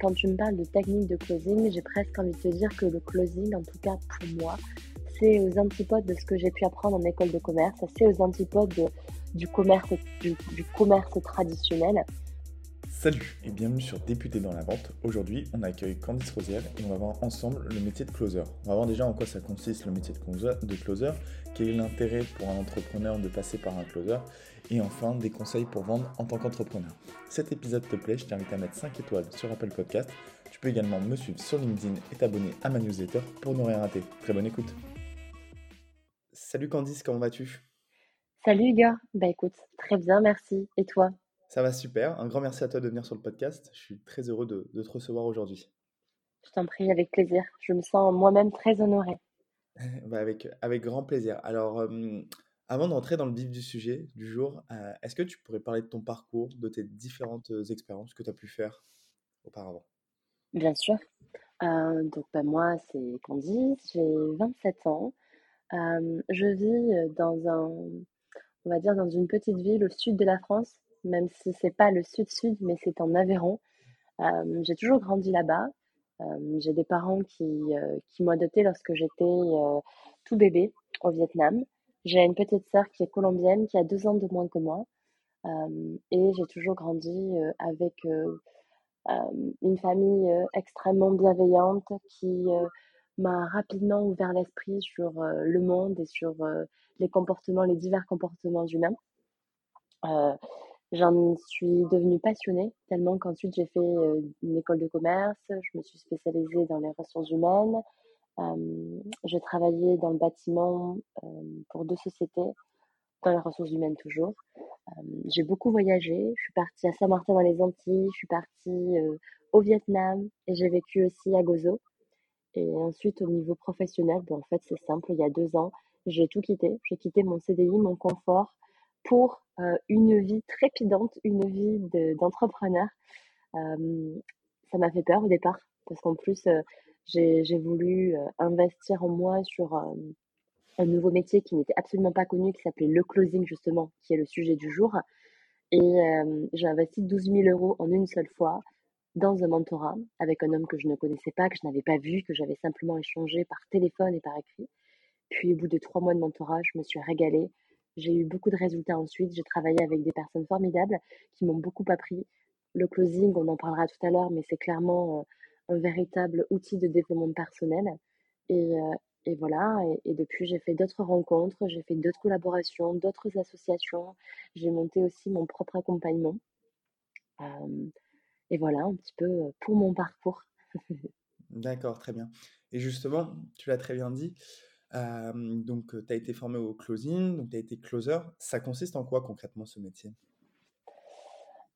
Quand tu me parles de technique de closing, j'ai presque envie de te dire que le closing, en tout cas pour moi, c'est aux antipodes de ce que j'ai pu apprendre en école de commerce, c'est aux antipodes du, commerce, du, commerce traditionnel. Salut et bienvenue sur Député dans la vente. Aujourd'hui, on accueille Candice Rosière et on va voir ensemble le métier de closer. On va voir déjà en quoi ça consiste le métier de closer, de closer quel est l'intérêt pour un entrepreneur de passer par un closer et enfin des conseils pour vendre en tant qu'entrepreneur. Si cet épisode te plaît, je t'invite à mettre 5 étoiles sur Apple Podcast. Tu peux également me suivre sur LinkedIn et t'abonner à ma newsletter pour ne rien rater. Très bonne écoute. Salut Candice, comment vas-tu? Salut Igor, bah écoute, très bien, merci. Et toi? Ça va super, un grand merci à toi de venir sur le podcast. Je suis très heureux de, te recevoir aujourd'hui. Je t'en prie, avec plaisir. Je me sens moi-même très honorée. bah avec, avec grand plaisir. Alors, avant d'entrer dans le vif du sujet du jour, euh, est-ce que tu pourrais parler de ton parcours, de tes différentes euh, expériences que tu as pu faire auparavant? Bien sûr. Euh, donc bah, moi, c'est Candice, j'ai 27 ans. je vis dans un, on va dire dans une petite ville au sud de la France, même si c'est pas le sud-sud, mais c'est en Aveyron. j'ai toujours grandi là-bas. j'ai des parents qui, qui m'ont adopté lorsque j'étais tout bébé au Vietnam. J'ai une petite sœur qui est colombienne, qui a deux ans de moins que moi. Euh, et j'ai toujours grandi euh, avec euh, une famille extrêmement bienveillante qui m'a rapidement ouvert l'esprit sur le monde et sur les comportements, les divers comportements humains. J'en suis devenue passionnée tellement qu'ensuite j'ai fait une école de commerce, je me suis spécialisée dans les ressources humaines, j'ai travaillé dans le bâtiment pour deux sociétés, dans les ressources humaines toujours. j'ai beaucoup voyagé. Je suis partie à Saint-Martin dans les Antilles, je suis partie au Vietnam et j'ai vécu aussi à Gozo. Et ensuite, au niveau professionnel, ben, en fait, c'est simple. Il y a deux ans, j'ai tout quitté. J'ai quitté mon CDI, mon confort, pour une vie trépidante, une vie d'entrepreneur. ça m'a fait peur au départ, parce qu'en plus, j'ai voulu investir en moi sur un nouveau métier qui n'était absolument pas connu, qui s'appelait le closing justement, qui est le sujet du jour. Et j'ai investi 12 000 euros en une seule fois dans un mentorat avec un homme que je ne connaissais pas, que je n'avais pas vu, que j'avais simplement échangé par téléphone et par écrit. Puis au bout de trois mois de mentorat, je me suis régalée. J'ai eu beaucoup de résultats ensuite. J'ai travaillé avec des personnes formidables qui m'ont beaucoup appris. Le closing, on en parlera tout à l'heure, mais c'est clairement un véritable outil de développement personnel. Et, euh, voilà, et, depuis, j'ai fait d'autres rencontres, j'ai fait d'autres collaborations, d'autres associations. J'ai monté aussi mon propre accompagnement. Euh, et voilà un petit peu euh, pour mon parcours. D'accord, très bien. Et justement, tu l'as très bien dit, donc tu as été formé au closing, donc tu as été closer. Ça consiste en quoi concrètement ce métier?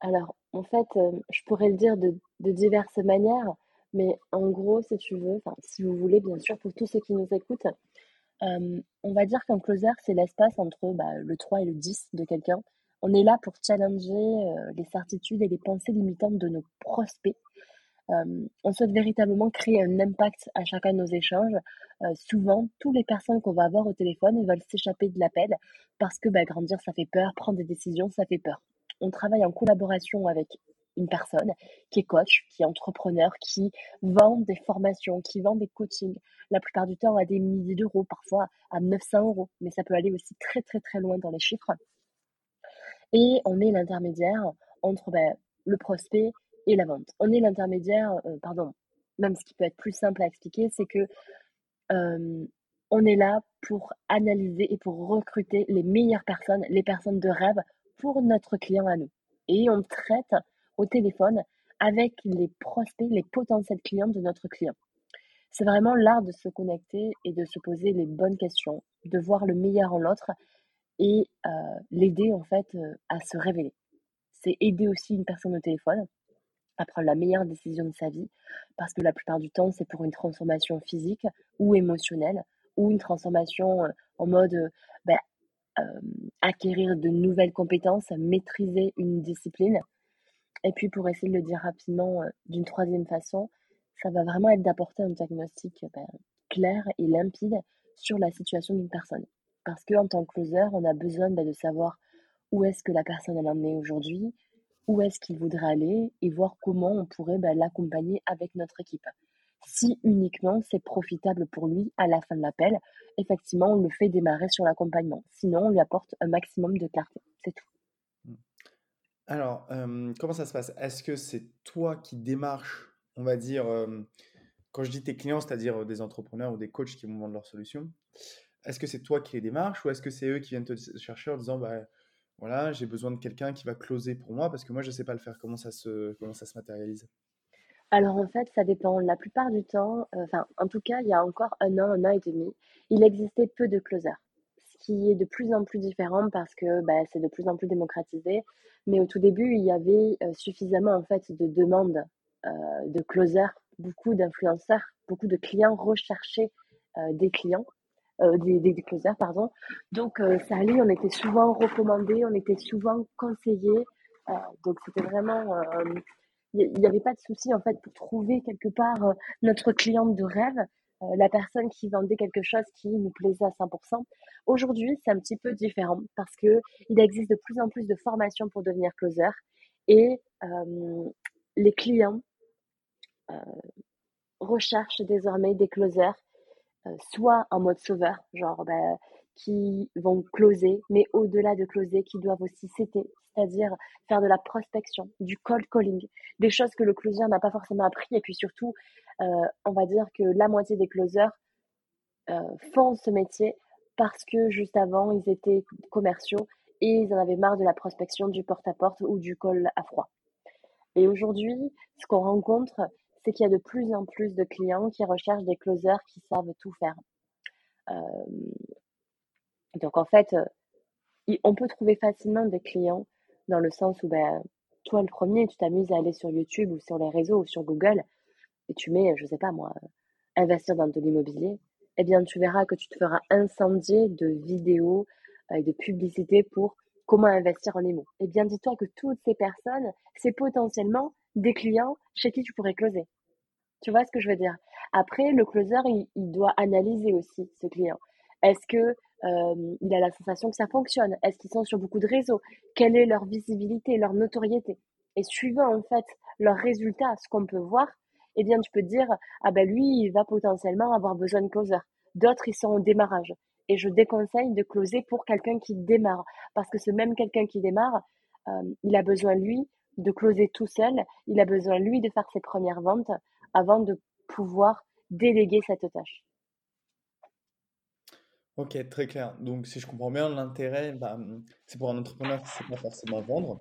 Alors, en fait, je pourrais le dire de, diverses manières. Mais en gros, si tu veux, si vous voulez, bien sûr, pour tous ceux qui nous écoutent, on va dire qu'un closer, c'est l'espace entre bah, le 3 et le 10 de quelqu'un. On est là pour challenger les certitudes et les pensées limitantes de nos prospects. Euh, on souhaite véritablement créer un impact à chacun de nos échanges. souvent, toutes les personnes qu'on va avoir au téléphone veulent s'échapper de l'appel parce que bah, grandir, ça fait peur, prendre des décisions, ça fait peur. On travaille en collaboration avec une personne qui est coach, qui est entrepreneur, qui vend des formations, qui vend des coachings, la plupart du temps à des milliers d'euros, parfois à 900 euros, mais ça peut aller aussi très très très loin dans les chiffres. Et on est l'intermédiaire entre ben, le prospect et la vente. On est l'intermédiaire, euh, pardon, même ce qui peut être plus simple à expliquer, c'est que on est là pour analyser et pour recruter les meilleures personnes, les personnes de rêve pour notre client à nous. Et on traite au téléphone avec les prospects, les potentiels clients de notre client. C'est vraiment l'art de se connecter et de se poser les bonnes questions, de voir le meilleur en l'autre et euh, l'aider en fait euh, à se révéler. C'est aider aussi une personne au téléphone à prendre la meilleure décision de sa vie parce que la plupart du temps c'est pour une transformation physique ou émotionnelle ou une transformation euh, en mode ben, acquérir de nouvelles compétences, maîtriser une discipline et puis pour essayer de le dire rapidement d'une troisième façon, ça va vraiment être d'apporter un diagnostic ben, clair et limpide sur la situation d'une personne. Parce qu'en tant que closer, on a besoin ben, de savoir où est-ce que la personne elle en aujourd'hui, où est-ce qu'il voudrait aller et voir comment on pourrait bah, l'accompagner avec notre équipe. Si uniquement c'est profitable pour lui à la fin de l'appel, effectivement, on le fait démarrer sur l'accompagnement. Sinon, on lui apporte un maximum de clarté. C'est tout. Mmh. Alors, comment ça se passe? Est-ce que c'est toi qui démarches, on va dire, quand je dis tes clients, c'est-à-dire des entrepreneurs ou des coachs qui vont vendre leurs solutions, est-ce que c'est toi qui les démarches ou est-ce que c'est eux qui viennent te chercher en disant bah, voilà, j'ai besoin de quelqu'un qui va closer pour moi parce que moi je ne sais pas le faire. Comment ça se, comment ça se matérialise? Alors en fait, ça dépend. La plupart du temps, enfin en tout cas, il y a encore un an, un an et demi, il existait peu de closers, ce qui est de plus en plus différent parce que bah, c'est de plus en plus démocratisé. Mais au tout début, il y avait suffisamment en fait de demandes de closers, beaucoup d'influenceurs, beaucoup de clients recherchaient des clients euh, des, closers, pardon. Donc, euh, ça allait, on était souvent recommandé, on était souvent conseillé. Euh, donc, c'était vraiment. Il n'y avait pas de souci, en fait, pour trouver quelque part notre cliente de rêve, la personne qui vendait quelque chose qui nous plaisait à 100%. Aujourd'hui, c'est un petit peu différent parce que il existe de plus en plus de formations pour devenir closer et les clients recherchent désormais des closers euh, soit en mode sauveur, genre bah, qui vont closer, mais au-delà de closer, qui doivent aussi citer, c'est-à-dire faire de la prospection, du cold calling, des choses que le closer n'a pas forcément appris. Et puis surtout, euh, on va dire que la moitié des closers euh, font ce métier parce que juste avant, ils étaient commerciaux et ils en avaient marre de la prospection, du porte-à-porte ou du call à froid. Et aujourd'hui, ce qu'on rencontre, c'est qu'il y a de plus en plus de clients qui recherchent des closers qui savent tout faire. Donc en fait, on peut trouver facilement des clients dans le sens où ben, toi le premier, tu t'amuses à aller sur YouTube ou sur les réseaux ou sur Google et tu mets, je sais pas moi, investir dans de l'immobilier, eh bien tu verras que tu te feras incendier de vidéos et de publicités pour comment investir en immo. Eh bien dis-toi que toutes ces personnes, c'est potentiellement des clients chez qui tu pourrais closer. Tu vois ce que je veux dire? Après, le closer, il, doit analyser aussi ce client. Est-ce que il a la sensation que ça fonctionne? Est-ce qu'ils sont sur beaucoup de réseaux? Quelle est leur visibilité, leur notoriété? Et suivant en fait leurs résultats, ce qu'on peut voir, eh bien tu peux dire ah ben lui il va potentiellement avoir besoin de closer. D'autres ils sont au démarrage. Et je déconseille de closer pour quelqu'un qui démarre parce que ce même quelqu'un qui démarre, il a besoin lui de closer tout seul. Il a besoin, lui, de faire ses premières ventes avant de pouvoir déléguer cette tâche. Ok, très clair. Donc, si je comprends bien, l'intérêt, bah, c'est pour un entrepreneur qui ne sait pas forcément vendre,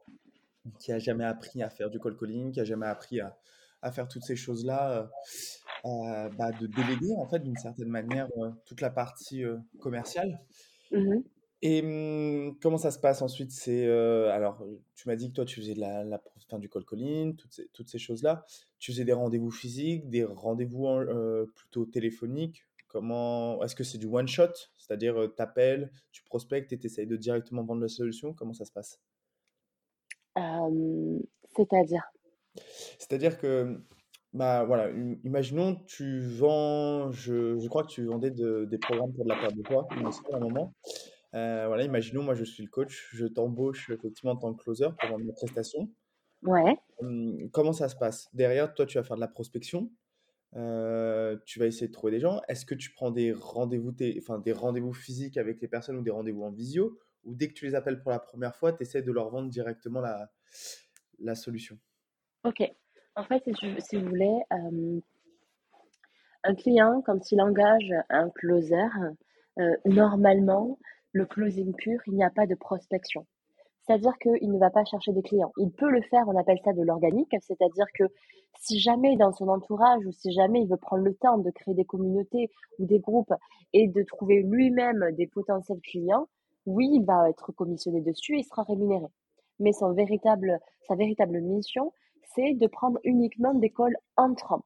qui n'a jamais appris à faire du call calling, qui n'a jamais appris à, faire toutes ces choses-là, euh, euh, bah, de déléguer, en fait, d'une certaine manière, euh, toute la partie commerciale. Mmh et mmh, comment ça se passe ensuite? C'est, alors, tu m'as dit que toi, tu faisais de la la du call calling, toutes ces toutes ces choses-là. Tu faisais des rendez-vous physiques, des rendez-vous plutôt téléphoniques? Comment est-ce que c'est du one shot? C'est-à-dire, tu appelles, tu prospectes et tu essayes de directement vendre la solution? Comment ça se passe? c'est-à-dire? C'est-à-dire que, bah, voilà, imaginons tu vends je je crois que tu vendais des programmes pour de la perte de poids, il un moment. Euh, voilà, imaginons, moi je suis le coach, je t'embauche effectivement en tant que closer pour vendre mes prestations. Ouais. Hum, comment ça se passe? Derrière, toi, tu vas faire de la prospection. Euh, tu vas essayer de trouver des gens. Est-ce que tu prends des rendez-vous, enfin, des rendez-vous physiques avec les personnes ou des rendez-vous en visio? Ou dès que tu les appelles pour la première fois, tu essaies de leur vendre directement la, la solution? Ok. En fait, si, vous voulez, euh, un client, quand il engage un closer, normalement, le closing pur, il n'y a pas de prospection. C'est-à-dire qu'il ne va pas chercher des clients. Il peut le faire, on appelle ça de l'organique, c'est-à-dire que si jamais dans son entourage ou si jamais il veut prendre le temps de créer des communautés ou des groupes et de trouver lui-même des potentiels clients, oui, il va être commissionné dessus et il sera rémunéré. Mais son véritable, sa véritable mission, c'est de prendre uniquement des calls entrants.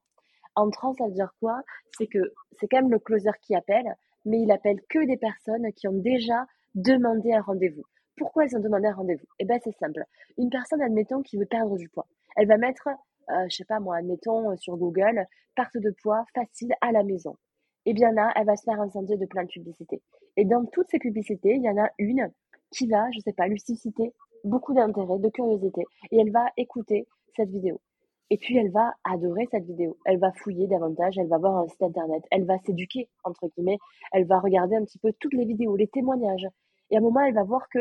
Entrant, ça veut dire quoi? C'est que c'est quand même le closer qui appelle, mais il appelle que des personnes qui ont déjà demandé un rendez-vous. Pourquoi ils ont demandé un rendez-vous? Eh bien, c'est simple. Une personne, admettons, qui veut perdre du poids, elle va mettre, euh, je sais pas moi, admettons euh, sur Google, perte de poids facile à la maison. Eh bien là, elle va se faire incendier de plein de publicités. Et dans toutes ces publicités, il y en a une qui va, je sais pas, lui susciter beaucoup d'intérêt, de curiosité, et elle va écouter cette vidéo. Et puis elle va adorer cette vidéo. Elle va fouiller davantage, elle va voir un site internet, elle va s'éduquer, entre guillemets, elle va regarder un petit peu toutes les vidéos, les témoignages. Et à un moment, elle va voir que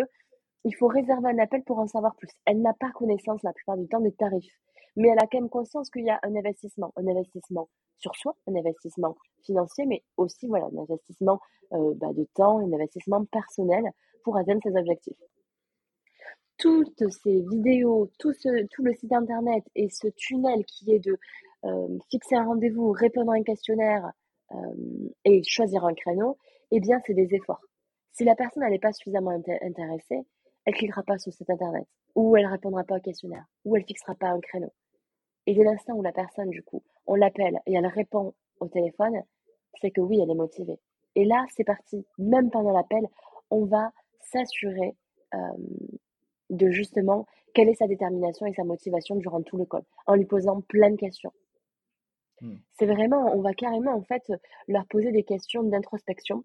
il faut réserver un appel pour en savoir plus. Elle n'a pas connaissance la plupart du temps des tarifs, mais elle a quand même conscience qu'il y a un investissement, un investissement sur soi, un investissement financier, mais aussi voilà, un investissement euh, bah, de temps, un investissement personnel pour atteindre ses objectifs. Toutes ces vidéos, tout, le site internet et ce tunnel qui est de euh, fixer un rendez-vous, répondre à un questionnaire euh, et choisir un créneau, eh bien, c'est des efforts. Si la personne n'est pas suffisamment intéressée, elle cliquera pas sur cet internet, ou elle répondra pas au questionnaire, ou elle fixera pas un créneau. Et dès l'instant où la personne, du coup, on l'appelle et elle répond au téléphone, c'est que oui, elle est motivée. Et là, c'est parti. Même pendant l'appel, on va s'assurer euh, de justement quelle est sa détermination et sa motivation durant tout le call, en lui posant plein de questions. Hmm. C'est vraiment, on va carrément en fait leur poser des questions d'introspection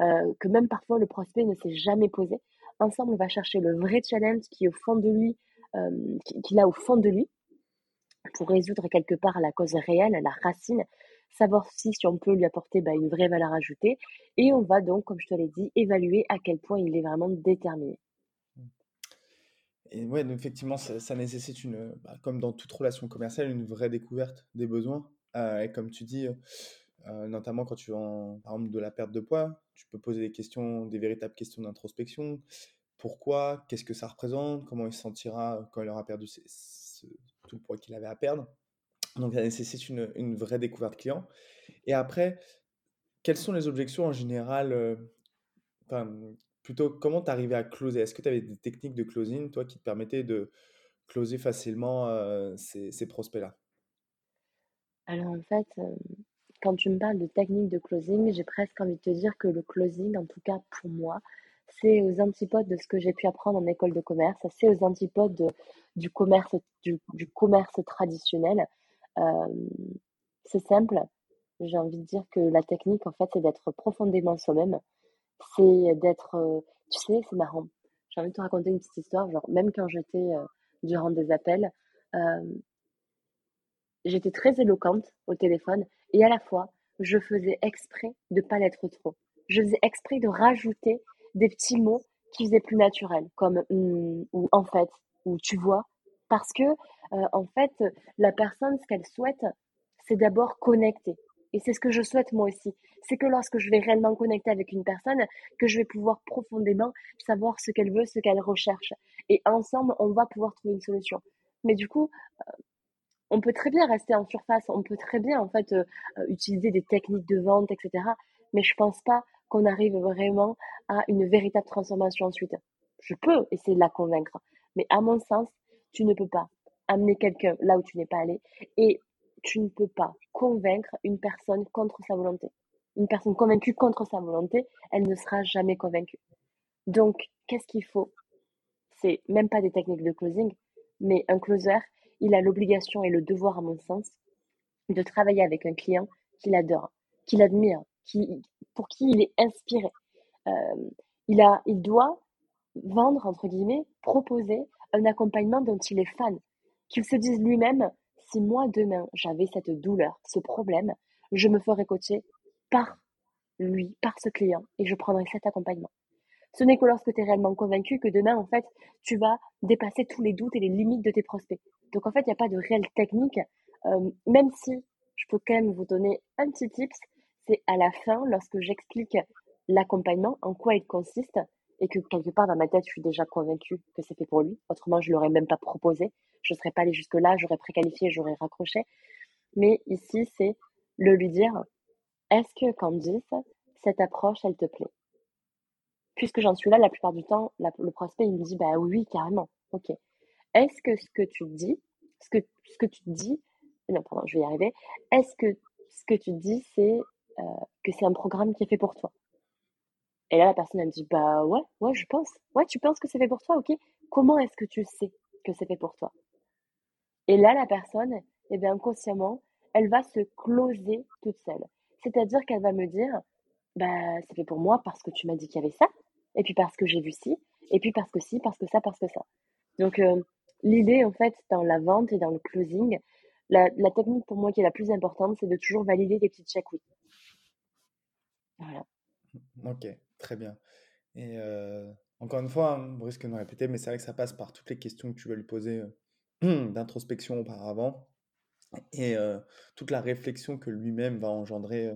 euh, que même parfois le prospect ne s'est jamais posé. Ensemble, on va chercher le vrai challenge qui est au fond de lui, euh, qu'il a au fond de lui, pour résoudre quelque part la cause réelle, la racine, savoir si, si on peut lui apporter bah, une vraie valeur ajoutée. Et on va donc, comme je te l'ai dit, évaluer à quel point il est vraiment déterminé. Et ouais, effectivement, ça, nécessite, une, bah, comme dans toute relation commerciale, une vraie découverte des besoins. Euh, et comme tu dis, euh, notamment quand tu en, par de la perte de poids, tu peux poser des questions, des véritables questions d'introspection. Pourquoi? Qu'est-ce que ça représente? Comment il se sentira quand il aura perdu tout le poids qu'il avait à perdre? Donc, ça nécessite une, une, vraie découverte client. Et après, quelles sont les objections en général euh, Plutôt, comment tu à closer? Est-ce que tu avais des techniques de closing, toi, qui te permettaient de closer facilement ces, prospects-là? Alors, en fait, quand tu me parles de technique de closing, j'ai presque envie de te dire que le closing, en tout cas pour moi, c'est aux antipodes de ce que j'ai pu apprendre en école de commerce, c'est aux antipodes du, commerce, du, commerce traditionnel. C'est simple, j'ai envie de dire que la technique, en fait, c'est d'être profondément soi-même. C'est d'être, tu sais, c'est marrant. J'ai envie de te raconter une petite histoire, genre, même quand j'étais durant des appels, j'étais très éloquente au téléphone et à la fois, je faisais exprès de pas l'être trop. Je faisais exprès de rajouter des petits mots qui faisaient plus naturels, comme «Hum», ou en fait, ou tu vois, parce que en fait, la personne, ce qu'elle souhaite, c'est d'abord connecter. Et c'est ce que je souhaite moi aussi. C'est que lorsque je vais réellement connecter avec une personne, que je vais pouvoir profondément savoir ce qu'elle veut, ce qu'elle recherche. Et ensemble, on va pouvoir trouver une solution. Mais du coup, euh, on peut très bien rester en surface, on peut très bien en fait euh, euh, utiliser des techniques de vente, etc. Mais je pense pas qu'on arrive vraiment à une véritable transformation ensuite. Je peux essayer de la convaincre, mais à mon sens, tu ne peux pas amener quelqu'un là où tu n'es pas allé et tu ne peux pas convaincre une personne contre sa volonté. Une personne convaincue contre sa volonté, elle ne sera jamais convaincue. Donc, qu'est-ce qu'il faut? C'est même pas des techniques de closing, mais un closer il a l'obligation et le devoir, à mon sens, de travailler avec un client qu'il adore, qu'il admire, qui, pour qui il est inspiré. Euh, il, a, il doit vendre, entre guillemets, proposer un accompagnement dont il est fan. Qu'il se dise lui-même, si moi demain j'avais cette douleur, ce problème, je me ferais coacher par lui, par ce client, et je prendrais cet accompagnement. Ce n'est que lorsque tu es réellement convaincu que demain, en fait, tu vas dépasser tous les doutes et les limites de tes prospects. Donc, en fait, il n'y a pas de réelle technique, euh, même si je peux quand même vous donner un petit tips, c'est à la fin, lorsque j'explique l'accompagnement, en quoi il consiste, et que quelque part dans ma tête, je suis déjà convaincue que c'est fait pour lui. Autrement, je ne l'aurais même pas proposé. Je ne serais pas allée jusque-là, j'aurais préqualifié, j'aurais raccroché. Mais ici, c'est le lui dire, est-ce que Candice, cette approche, elle te plaît? Puisque j'en suis là, la plupart du temps, le prospect, il me dit, bah oui, carrément, ok. Est-ce que ce que tu dis, ce que, ce que tu dis, non, pardon, je vais y arriver, est-ce que ce que tu dis, c'est euh, que c'est un programme qui est fait pour toi? Et là, la personne, elle me dit, bah ouais, ouais, je pense. Ouais, tu penses que c'est fait pour toi, ok. Comment est-ce que tu sais que c'est fait pour toi? Et là, la personne, eh bien, inconsciemment, elle va se closer toute seule. C'est-à-dire qu'elle va me dire, bah, c'est fait pour moi parce que tu m'as dit qu'il y avait ça, et puis parce que j'ai vu ci, et puis parce que si, parce que ça, parce que ça. Donc, euh, l'idée, en fait, dans la vente et dans le closing, la, technique pour moi qui est la plus importante, c'est de toujours valider des petites checks oui. Voilà. Ok, très bien. Et euh, encore une fois, hein, on risque de me répéter, mais c'est vrai que ça passe par toutes les questions que tu vas lui poser euh, d'introspection auparavant et toute la réflexion que lui-même va engendrer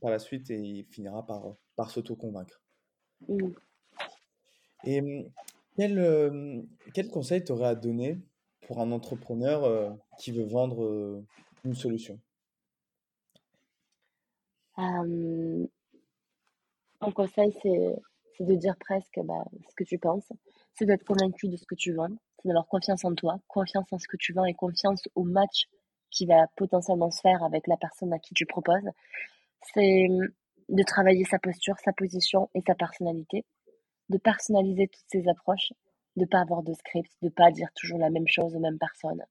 par la suite et il finira par, par s'auto-convaincre. Mmh. Et mmh, quel, quel conseil t'aurais à donner pour un entrepreneur qui veut vendre une solution? Mon conseil, c'est de dire presque bah, ce que tu penses. C'est d'être convaincu de ce que tu vends. C'est d'avoir confiance en toi, confiance en ce que tu vends et confiance au match qui va potentiellement se faire avec la personne à qui tu proposes. C'est de travailler sa posture, sa position et sa personnalité, de personnaliser toutes ces approches, de pas avoir de script, de pas dire toujours la même chose aux mêmes personnes.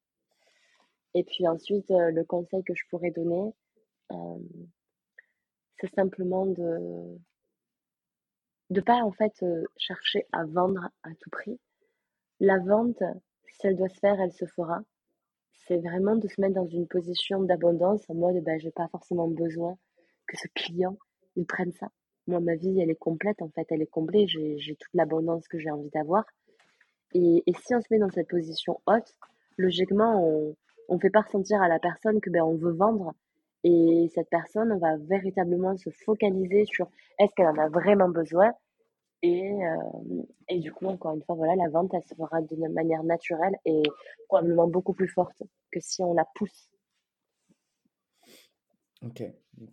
Et puis ensuite, euh, le conseil que je pourrais donner, euh, c'est simplement de de pas en fait euh, chercher à vendre à tout prix. La vente, si elle doit se faire, elle se fera. C'est vraiment de se mettre dans une position d'abondance en mode ben, j'ai pas forcément besoin que ce client il prenne ça. Moi, ma vie, elle est complète en fait, elle est complète. J'ai toute l'abondance que j'ai envie d'avoir. Et, et, si on se met dans cette position haute, logiquement, on ne fait pas ressentir à la personne que ben, on veut vendre. Et cette personne va véritablement se focaliser sur est-ce qu'elle en a vraiment besoin. Et, euh, et du coup, encore une fois, voilà, la vente, elle se fera d'une manière naturelle et probablement beaucoup plus forte que si on la pousse. Ok,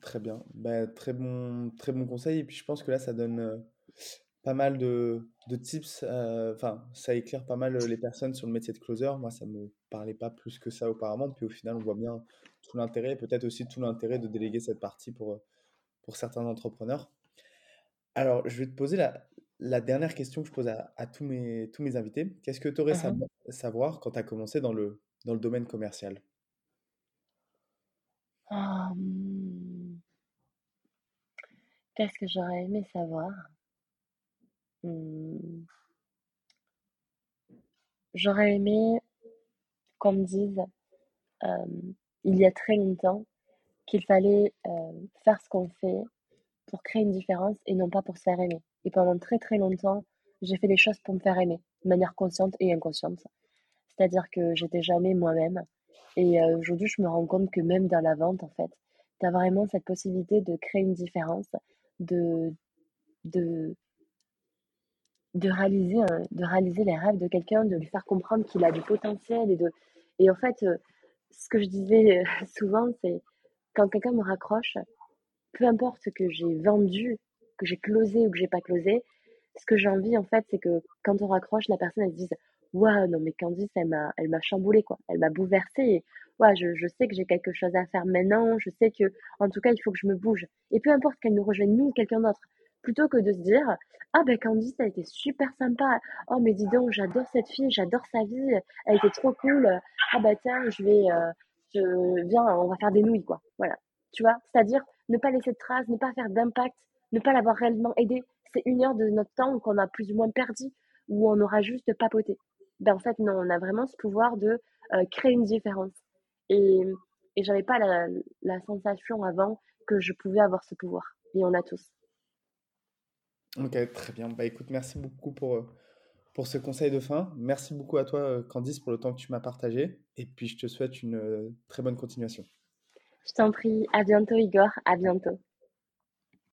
très bien. Bah, très bon, très bon conseil. Et puis je pense que là, ça donne euh, pas mal de, de tips. euh, Enfin, ça éclaire pas mal les personnes sur le métier de closer. Moi, ça me parlait pas plus que ça auparavant. Puis au final, on voit bien tout l'intérêt, peut-être aussi tout l'intérêt de déléguer cette partie pour, euh, pour certains entrepreneurs. Alors, je vais te poser la, la dernière question que je pose à, à tous mes, tous mes invités. Qu'est-ce que tu aurais à Mhm. savoir quand tu as commencé dans le, dans le domaine commercial? Qu'est-ce que j'aurais aimé savoir? Hum, J'aurais aimé qu'on me dise euh, il y a très longtemps qu'il fallait euh, faire ce qu'on fait pour créer une différence et non pas pour se faire aimer. Et pendant très très longtemps, j'ai fait des choses pour me faire aimer, de manière consciente et inconsciente. C'est-à-dire que j'étais jamais moi-même. Et euh, aujourd'hui, je me rends compte que même dans la vente, en fait, tu as vraiment cette possibilité de créer une différence, de, de, de réaliser, de réaliser les rêves de quelqu'un, de lui faire comprendre qu'il a du potentiel. Et, de, et en fait, euh, ce que je disais euh, souvent, c'est quand quelqu'un me raccroche, peu importe que j'ai vendu, que j'ai closé ou que j'ai pas closé, ce que j'ai envie, en fait, c'est que quand on raccroche, la personne, elle se dise, waouh, non, mais Candice, elle m'a, elle m'a chamboulé, quoi. Elle m'a bouleversée. Et, je, je sais que j'ai quelque chose à faire maintenant. Je sais que, en tout cas, il faut que je me bouge. Et peu importe qu'elle nous rejoigne, nous ou quelqu'un d'autre. Plutôt que de se dire, ah ben Candice, elle était super sympa. Oh, mais dis donc, j'adore cette fille, j'adore sa vie. Elle était trop cool. Ah bah tiens, je vais, euh, je, viens, on va faire des nouilles, quoi. Voilà. Tu vois? C'est-à-dire, ne pas laisser de traces, ne pas faire d'impact, ne pas l'avoir réellement aidé. C'est une heure de notre temps qu'on a plus ou moins perdu, où on aura juste papoté. Ben, en fait, non, on a vraiment ce pouvoir de euh, créer une différence. Et, et j'avais pas la, la sensation avant que je pouvais avoir ce pouvoir. Et on a tous. Ok, très bien. Bah écoute, merci beaucoup pour, euh, pour ce conseil de fin. Merci beaucoup à toi, euh, Candice, pour le temps que tu m'as partagé. Et puis, je te souhaite une euh, très bonne continuation. Je t'en prie, à bientôt Igor, à bientôt.